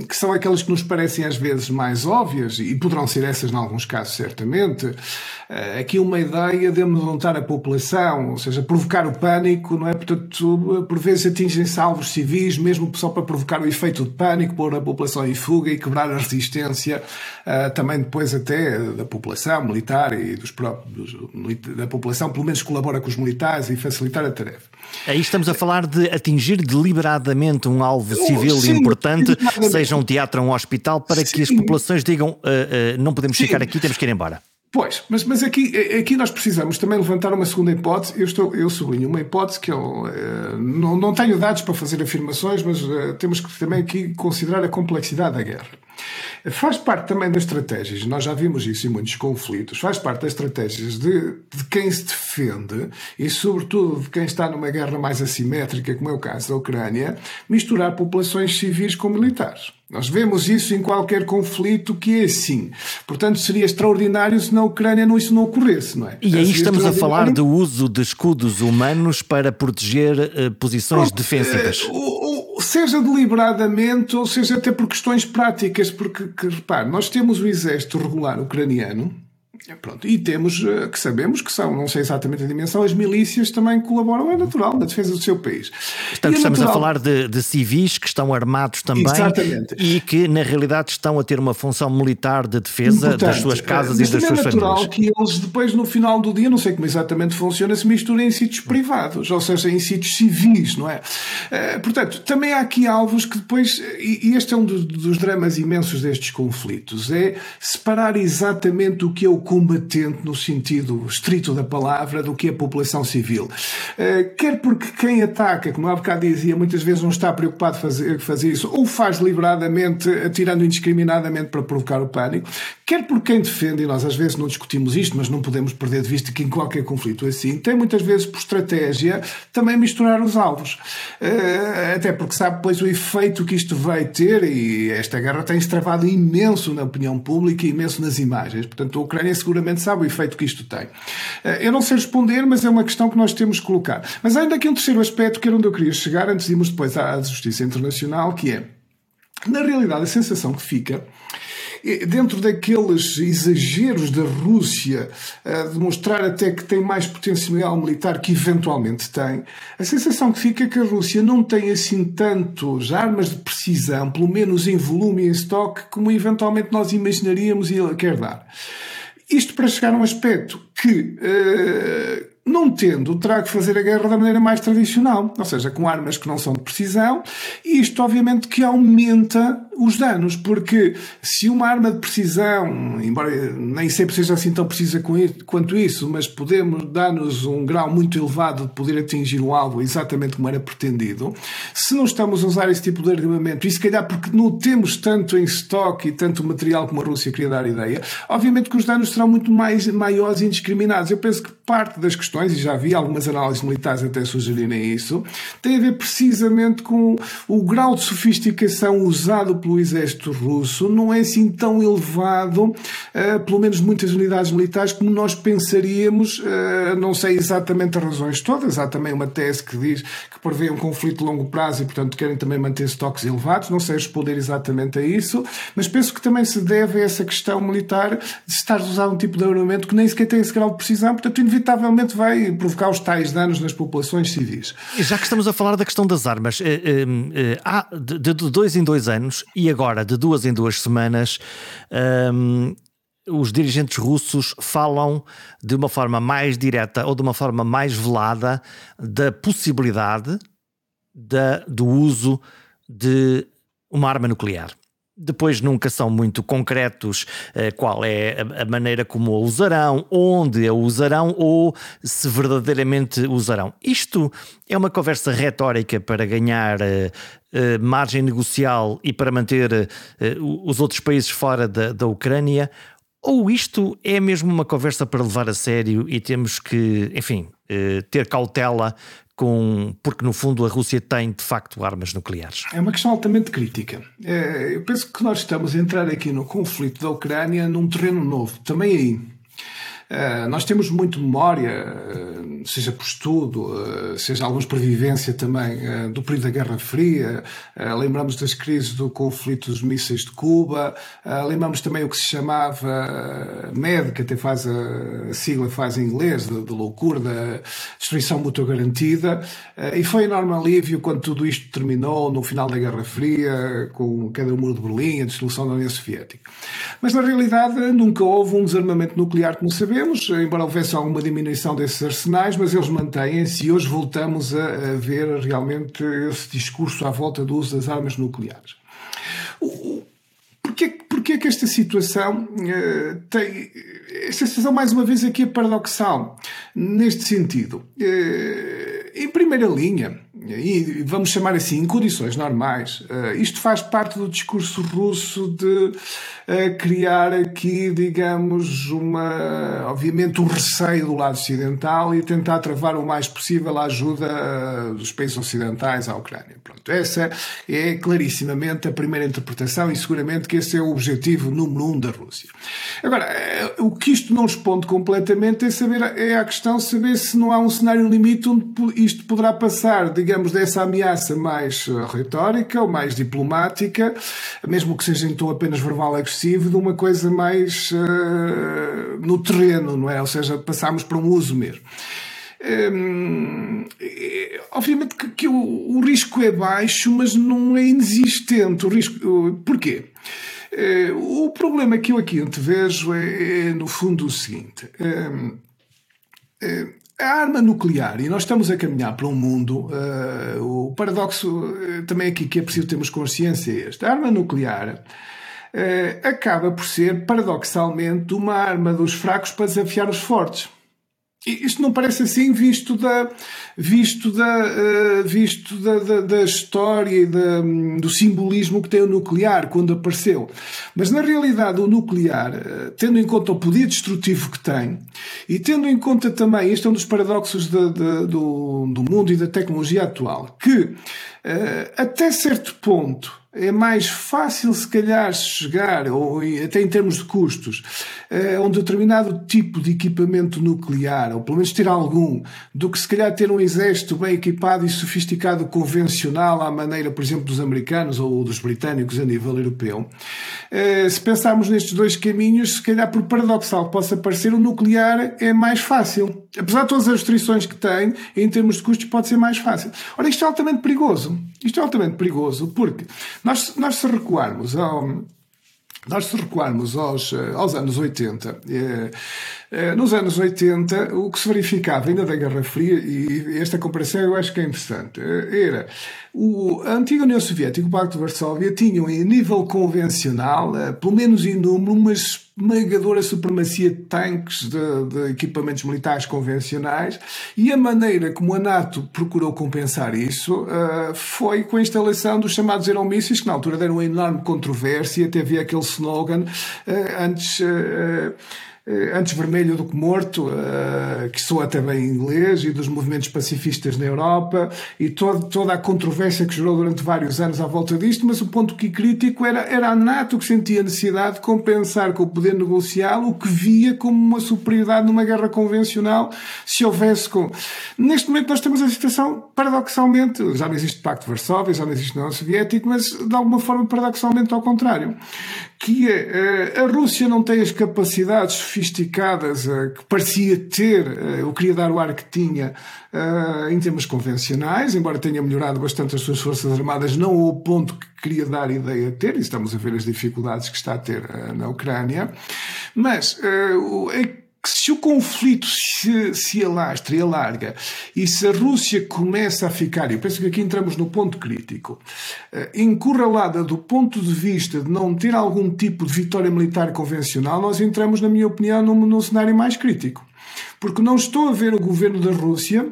que são aquelas que nos parecem às vezes mais óbvias, e poderão ser essas em alguns casos, certamente. Uh, aqui uma ideia de amedrontar a população, ou seja, provocar o pânico, não é? Portanto, por vezes atingem-se alvos civis, mesmo só para provocar o efeito de pânico, pôr a população em fuga e quebrar a resistência, uh, também depois até da população militar e dos próprios, da população, pelo menos colabora com os militares e facilitar a tarefa. Aí estamos a falar de atingir deliberadamente um alvo civil sim, importante, seja um teatro ou um hospital, para sim. que as populações digam uh, uh, não podemos sim. ficar aqui, temos que ir embora. Pois, mas, mas aqui, aqui nós precisamos também levantar uma segunda hipótese. Eu, estou, eu sublinho uma hipótese que eu uh, não, não tenho dados para fazer afirmações, mas uh, temos que também aqui considerar a complexidade da guerra. Faz parte também das estratégias, nós já vimos isso em muitos conflitos, faz parte das estratégias de, de quem se defende e, sobretudo, de quem está numa guerra mais assimétrica, como é o caso da Ucrânia, misturar populações civis com militares. Nós vemos isso em qualquer conflito que é assim. Portanto, seria extraordinário se na Ucrânia não, isso não ocorresse, não é? E aí estamos a falar do uso de escudos humanos para proteger uh, posições Pronto, defensivas. Uh, seja deliberadamente ou seja até por questões práticas, porque, que, repare, nós temos o exército regular ucraniano pronto, e temos eh, que sabemos que são, não sei exatamente a dimensão, as milícias também colaboram, é natural, na defesa do seu país. Portanto, é estamos natural... a falar de, de, civis que estão armados também exatamente. e que, na realidade, estão a ter uma função militar de defesa Importante. das suas casas e das suas famílias. É natural que eles, depois, no final do dia, não sei como exatamente funciona, se misturem em sítios privados, ou seja, em sítios civis, não é? Eh, portanto, também há aqui alvos que depois, e este é um dos dramas imensos destes conflitos, é separar exatamente o que é o combatente no sentido estrito da palavra do que a população civil. Eh, quer porque quem ataca, como há bocado dizia, muitas vezes não está preocupado em fazer, fazer isso, ou faz deliberadamente, atirando indiscriminadamente para provocar o pânico, quer por quem defende, e nós às vezes não discutimos isto, mas não podemos perder de vista que em qualquer conflito assim, tem muitas vezes por estratégia também misturar os alvos. Eh, até porque sabe, pois, o efeito que isto vai ter, e esta guerra tem-se travado imenso na opinião pública e imenso nas imagens. Portanto, a Ucrânia seguramente sabe o efeito que isto tem. Eh, eu não sei responder, mas é uma questão que nós temos que colocar. Mas ainda aqui um terceiro aspecto que era onde eu queria chegar, antes de irmos depois à Justiça Internacional, que é, na realidade, a sensação que fica é, dentro daqueles exageros da Rússia eh, de mostrar até que tem mais potencial militar que eventualmente tem, a sensação que fica é que a Rússia não tem assim tantos armas de precisão, pelo menos em volume e em estoque, como eventualmente nós imaginaríamos e ela quer dar. Isto para chegar a um aspecto que uh, não tendo, terá que fazer a guerra da maneira mais tradicional, ou seja, com armas que não são de precisão, e isto obviamente que aumenta os danos, porque se uma arma de precisão, embora nem sempre seja assim tão precisa quanto isso, mas podemos dar-nos um grau muito elevado de poder atingir o alvo exatamente como era pretendido, se não estamos a usar esse tipo de armamento, e se calhar porque não temos tanto em estoque e tanto material como a Rússia queria dar ideia, obviamente que os danos serão muito mais maiores e indiscriminados. Eu penso que parte das questões, e já vi algumas análises militares até sugerirem isso, tem a ver precisamente com o grau de sofisticação usado pelo exército russo não é assim tão elevado, uh, pelo menos muitas unidades militares, como nós pensaríamos. Uh, não sei exatamente as razões todas. Há também uma tese que diz que prevê um conflito de longo prazo e, portanto, querem também manter estoques elevados. Não sei responder exatamente a isso, mas penso que também se deve a essa questão militar de estar a usar um tipo de armamento que nem sequer tem esse grau de precisão, portanto, inevitavelmente vai provocar os tais danos nas populações civis. Já que estamos a falar da questão das armas, eh, há de dois em dois anos e agora de duas em duas semanas, os dirigentes russos falam de uma forma mais direta ou de uma forma mais velada da possibilidade da, do uso de uma arma nuclear. Depois nunca são muito concretos eh, qual é a, maneira como a usarão, onde a usarão ou se verdadeiramente usarão. Isto é uma conversa retórica para ganhar eh, eh, margem negocial e para manter os outros países fora da, da Ucrânia? Ou isto é mesmo uma conversa para levar a sério e temos que, enfim, eh, ter cautela com, porque no fundo a Rússia tem de facto armas nucleares? É uma questão altamente crítica. É, eu penso que nós estamos a entrar aqui no conflito da Ucrânia num terreno novo. Também aí. Uh, nós temos muito memória, uh, seja por estudo, uh, seja alguns por vivência também, do período da Guerra Fria. lembramos das crises do conflito dos mísseis de Cuba. lembramos também o que se chamava MED, que até faz a, sigla faz em inglês, de, loucura, da destruição mútua garantida. e foi enorme alívio quando tudo isto terminou no final da Guerra Fria, com a queda do muro de Berlim, a dissolução da União Soviética. Mas na realidade nunca houve um desarmamento nuclear, como sabemos embora houvesse alguma diminuição desses arsenais, mas eles mantêm-se e hoje voltamos a, a, ver realmente esse discurso à volta do uso das armas nucleares. Porquê, porquê que esta situação uh, tem. Esta situação, mais uma vez, aqui é paradoxal, neste sentido. Uh, em primeira linha, e vamos chamar assim, em condições normais, uh, isto faz parte do discurso russo de uh, criar aqui, digamos, uma, obviamente, um receio do lado ocidental e tentar travar o mais possível a ajuda uh, dos países ocidentais à Ucrânia. Pronto, essa é clarissimamente a primeira interpretação e seguramente que esse é o objetivo número um da Rússia. Agora, o que isto não responde completamente é, saber, é a questão de saber se não há um cenário limite onde isto poderá passar, digamos, dessa ameaça mais eh, retórica ou mais diplomática, mesmo que seja tom apenas verbal de uma coisa mais uh, no terreno, não é? Ou seja, passamos para um uso mesmo. Hum, obviamente que, que o, o, risco é baixo, mas não é inexistente. O risco, porquê? Uh, o problema que eu aqui antevejo é, é no fundo o seguinte. Uh, a arma nuclear, e nós estamos a caminhar para um mundo, uh, o paradoxo uh, também aqui que é preciso termos consciência é este. A arma nuclear acaba por ser, paradoxalmente, uma arma dos fracos para desafiar os fortes. Isto não parece assim visto da, visto da, uh, visto da, da, da história e da, do simbolismo que tem o nuclear quando apareceu. Mas na realidade o nuclear, uh, tendo em conta o poder destrutivo que tem e tendo em conta também, este é um dos paradoxos de, de, do, do mundo e da tecnologia atual, que até certo ponto é mais fácil, se calhar, chegar, ou até em termos de custos, a um determinado tipo de equipamento nuclear, ou pelo menos ter algum, do que se calhar ter um exército bem equipado e sofisticado convencional, à maneira, por exemplo, dos americanos ou dos britânicos a nível europeu. Eh, se pensarmos nestes dois caminhos, se calhar, por paradoxal que possa parecer, o nuclear é mais fácil. Apesar de todas as restrições que tem, em termos de custos, pode ser mais fácil. Ora, isto é altamente perigoso. Isto é altamente perigoso porque nós, nós se recuarmos ao, nós se recuarmos aos, aos anos 80, eh, Eh, nos anos 80, o que se verificava ainda da Guerra Fria, e esta comparação eu acho que é interessante, eh, era o, a antiga União Soviética, o Pacto de Varsóvia, tinham em nível convencional, eh, pelo menos em número, uma esmagadora supremacia de tanques, de, de, equipamentos militares convencionais, e a maneira como a NATO procurou compensar isso uh, foi com a instalação dos chamados aeromísseis, que na altura deram uma enorme controvérsia, até havia aquele slogan, uh, antes. Uh, antes vermelho do que morto, eh, que soa bem em inglês, e dos movimentos pacifistas na Europa, e todo, toda a controvérsia que gerou durante vários anos à volta disto, mas o ponto que crítico era, era a NATO que sentia a necessidade de compensar com o poder negocial o que via como uma superioridade numa guerra convencional, se houvesse com... Neste momento nós temos a situação, paradoxalmente, já não existe Pacto de Varsóvia, já não existe União Soviética, mas de alguma forma paradoxalmente ao contrário, que eh, a Rússia não tem as capacidades sofisticadas uh, que parecia ter, uh, eu queria dar o ar que tinha uh, em termos convencionais, embora tenha melhorado bastante as suas forças armadas, não ao ponto que queria dar ideia de ter, e estamos a ver as dificuldades que está a ter na Ucrânia, mas se o conflito se, se alastra e alarga e se a Rússia começa a ficar, eu penso que aqui entramos no ponto crítico, encurralada do ponto de vista de não ter algum tipo de vitória militar convencional, nós entramos, na minha opinião, num, num cenário mais crítico. Porque não estou a ver o governo da Rússia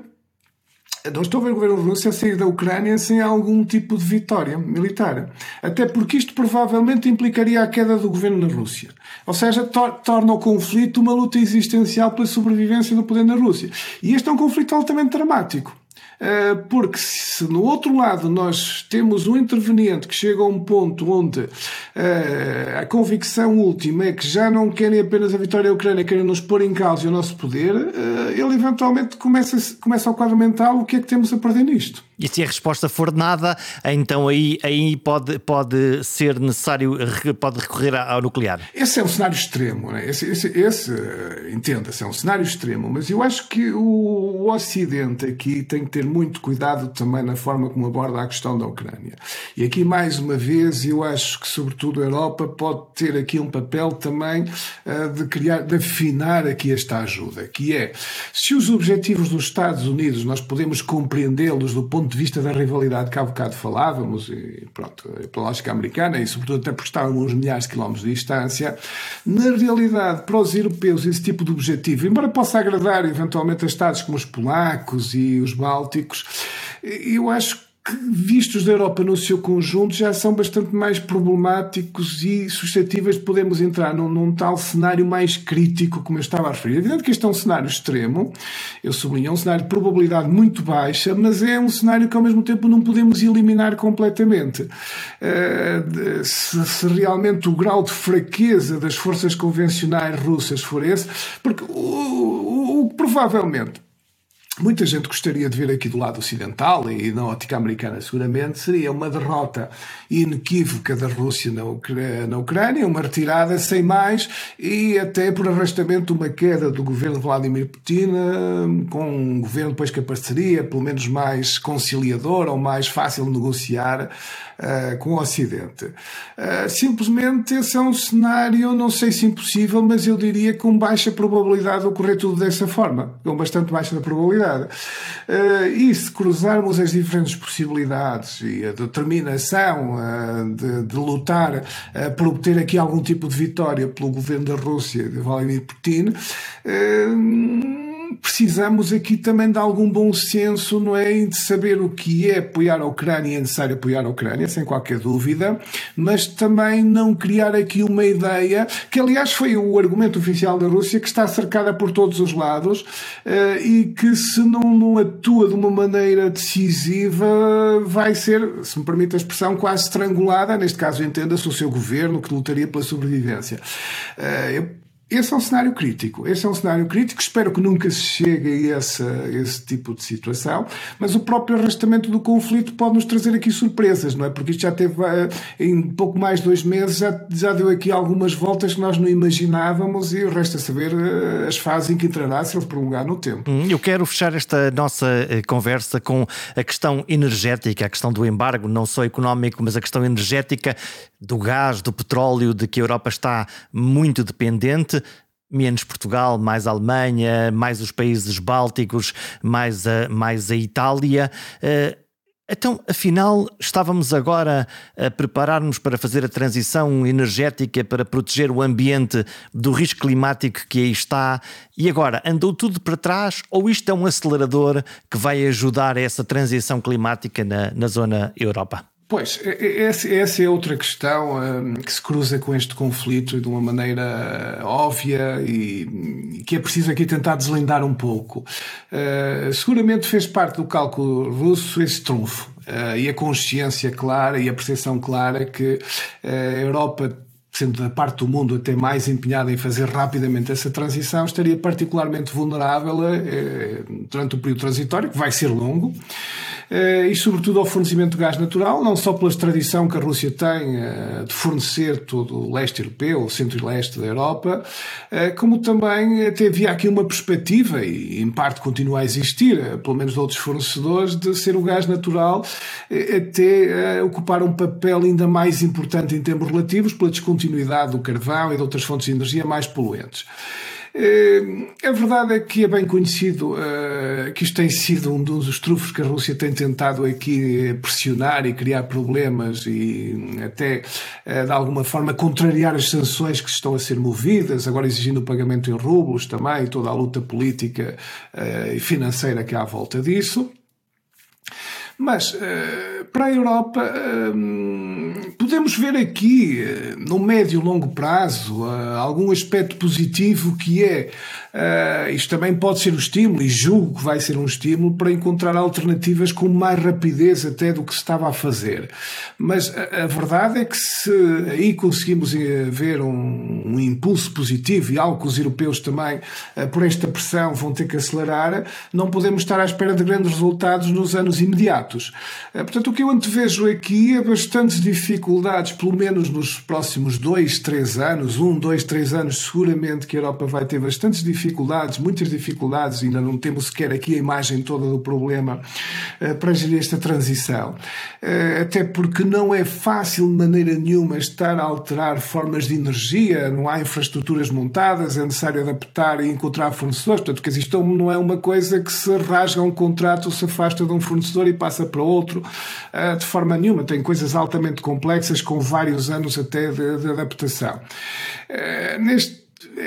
não estou a ver o governo russo a sair da Ucrânia sem algum tipo de vitória militar. Até porque isto provavelmente implicaria a queda do governo da Rússia. Ou seja, tor torna o conflito uma luta existencial pela sobrevivência do poder na Rússia. E este é um conflito altamente dramático. Eh, porque se no outro lado nós temos um interveniente que chega a um ponto onde eh, a convicção última é que já não querem apenas a vitória da Ucrânia, querem nos pôr em causa o nosso poder, eh, ele eventualmente começa, começa ao quadro mental o que é que temos a perder nisto. E se a resposta for nada, então aí, aí pode, pode ser necessário, pode recorrer ao nuclear. Esse é um cenário extremo, né? esse, esse, esse entenda-se, é um cenário extremo, mas eu acho que o, o Ocidente aqui tem que ter muito cuidado também na forma como aborda a questão da Ucrânia. E aqui, mais uma vez, eu acho que, sobretudo, a Europa pode ter aqui um papel também uh, de criar, de afinar aqui esta ajuda, que é, se os objetivos dos Estados Unidos nós podemos compreendê-los do ponto ponto de vista da rivalidade que há bocado falávamos, e pronto, pela lógica americana, e sobretudo até porque estávamos uns milhares de quilómetros de distância, na realidade, para os europeus, esse tipo de objetivo, embora possa agradar eventualmente a Estados como os polacos e os bálticos, eu acho vistos da Europa no seu conjunto, já são bastante mais problemáticos e suscetíveis de podermos entrar num, num, tal cenário mais crítico, como eu estava a referir. É evidente que este é um cenário extremo, eu sublinho, é um cenário de probabilidade muito baixa, mas é um cenário que ao mesmo tempo não podemos eliminar completamente. Uh, se, se, realmente o grau de fraqueza das forças convencionais russas for esse, porque o, o, o provavelmente muita gente gostaria de ver aqui do lado ocidental e na ótica americana seguramente seria uma derrota inequívoca da Rússia na, na Ucrânia, uma retirada sem mais e até por arrastamento uma queda do governo Vladimir Putin hum, com um governo depois que apareceria pelo menos mais conciliador ou mais fácil de negociar uh, com o Ocidente. Uh, simplesmente esse é um cenário, não sei se impossível, mas eu diria com baixa probabilidade de ocorrer tudo dessa forma, com bastante baixa probabilidade Uh, e se cruzarmos as diferentes possibilidades e a determinação uh, de, de, lutar uh, por obter aqui algum tipo de vitória pelo governo da Rússia, de Vladimir Putin, precisamos aqui também de algum bom senso, não é? De saber o que é apoiar a Ucrânia, é necessário apoiar a Ucrânia, sem qualquer dúvida, mas também não criar aqui uma ideia, que aliás foi o argumento oficial da Rússia, que está cercada por todos os lados uh, e que se não, atua de uma maneira decisiva, vai ser, se me permite a expressão, quase estrangulada, neste caso entenda-se o seu governo, que lutaria pela sobrevivência. Uh, esse é um cenário crítico. Esse é um cenário crítico. Espero que nunca se chegue a esse, esse tipo de situação. Mas o próprio arrastamento do conflito pode nos trazer aqui surpresas, não é? Porque isto já teve, eh, em pouco mais de dois meses, já, já deu aqui algumas voltas que nós não imaginávamos e resta saber eh, as fases em que entrará se ele prolongar no tempo. Hum, eu quero fechar esta nossa eh, conversa com a questão energética, a questão do embargo, não só económico, mas a questão energética do gás, do petróleo, de que a Europa está muito dependente. menos Portugal, mais a Alemanha, mais os países bálticos, mais a, mais a Itália. Uh, então, afinal, estávamos agora a preparar-nos para fazer a transição energética para proteger o ambiente do risco climático que aí está, e agora andou tudo para trás ou isto é um acelerador que vai ajudar essa transição climática na, na zona Europa? Pois, essa é outra questão hum, que se cruza com este conflito de uma maneira óbvia e que é preciso aqui tentar deslindar um pouco. Uh, seguramente fez parte do cálculo russo esse trunfo uh, e a consciência clara e a percepção clara que uh, a Europa sendo da parte do mundo até mais empenhada em fazer rapidamente essa transição, estaria particularmente vulnerável durante o período transitório, que vai ser longo, eh, e, sobretudo, ao fornecimento de gás natural, não só pela tradição que a Rússia tem eh, de fornecer todo o leste europeu, o centro e leste da Europa, eh, como também até havia aqui uma perspectiva, e em parte continua a existir, pelo menos de outros fornecedores, de ser o gás natural até ocupar um papel ainda mais importante em termos relativos pela descontinuidade do carvão e de outras fontes de energia mais poluentes. Eh, a verdade é que é bem conhecido uh, que isto tem sido um dos trufos que a Rússia tem tentado aqui pressionar e criar problemas e até, uh, de alguma forma, contrariar as sanções que estão a ser movidas, agora exigindo o pagamento em rublos também, toda a luta política uh, e financeira que há à volta disso. Mas para a Europa uh, podemos ver aqui, uh, no médio e longo prazo, algum aspecto positivo que é Uh, isto também pode ser um estímulo, e julgo que vai ser um estímulo, para encontrar alternativas com mais rapidez até do que se estava a fazer. Mas a, verdade é que se aí conseguimos eh, ver um, um, impulso positivo, e algo que os europeus também, por esta pressão, vão ter que acelerar, não podemos estar à espera de grandes resultados nos anos imediatos. Portanto, que eu antevejo aqui é bastantes dificuldades, pelo menos nos próximos dois, três anos, um, dois, três anos, seguramente que a Europa vai ter bastantes dificuldades muitas dificuldades, ainda não temos sequer aqui a imagem toda do problema uh, para gerir esta transição. Uh, até porque não é fácil de maneira nenhuma estar a alterar formas de energia, não há infraestruturas montadas, é necessário adaptar e encontrar fornecedores. Portanto, que isto não é uma coisa que se rasga um contrato ou se afasta de um fornecedor e passa para outro de forma nenhuma. Tem coisas altamente complexas com vários anos até de, de adaptação. neste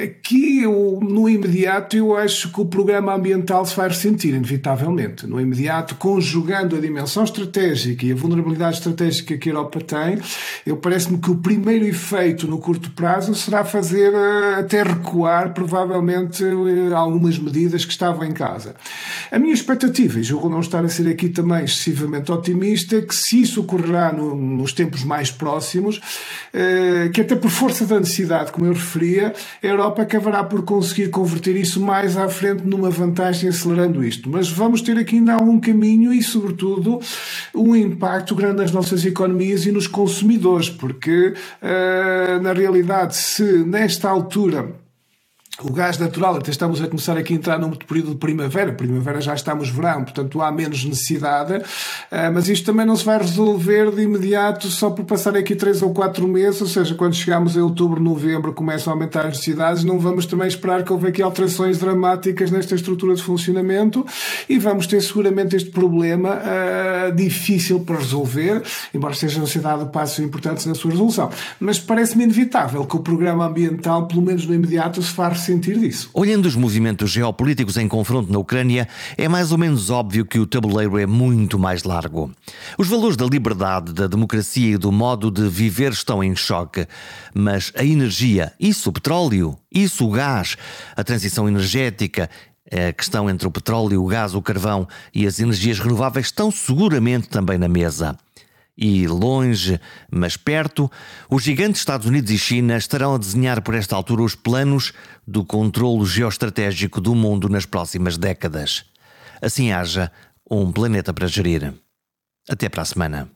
Aqui, eu, no imediato, eu acho que o programa ambiental se vai ressentir, inevitavelmente. No imediato, conjugando a dimensão estratégica e a vulnerabilidade estratégica que a Europa tem, eu parece-me que o primeiro efeito no curto prazo será fazer eh, até recuar, provavelmente, eh, algumas medidas que estavam em casa. A minha expectativa, e julgo não estar a ser aqui também excessivamente otimista, é que se isso ocorrerá no, nos tempos mais próximos, eh, que até por força da necessidade, como eu referia, a Europa acabará por conseguir converter isso mais à frente numa vantagem acelerando isto. Mas vamos ter aqui ainda algum caminho e, sobretudo, um impacto grande nas nossas economias e nos consumidores, porque, uh, na realidade, se nesta altura o gás natural, até estamos a começar aqui a entrar num período de primavera, primavera já estamos verão, portanto há menos necessidade, ah, mas isto também não se vai resolver de imediato só por passar aqui três ou quatro meses, ou seja, quando chegamos a outubro, novembro, começam a aumentar as necessidades, não vamos também esperar que houve aqui alterações dramáticas nesta estrutura de funcionamento e vamos ter seguramente este problema uh, difícil para resolver, embora estejam ser dado passos importantes na sua resolução. Mas parece-me inevitável que o programa ambiental, pelo menos no imediato, se faça sentir disso. Olhando os movimentos geopolíticos em confronto na Ucrânia, é mais ou menos óbvio que o tabuleiro é muito mais largo. Os valores da liberdade, da democracia e do modo de viver estão em choque. Mas a energia, isso o petróleo, isso o gás, a transição energética a questão entre o petróleo, o gás, o carvão e as energias renováveis estão seguramente também na mesa. E longe, mas perto, os gigantes Estados Unidos e China estarão a desenhar por esta altura os planos do controlo geoestratégico do mundo nas próximas décadas. Assim haja um planeta para gerir. Até para a semana.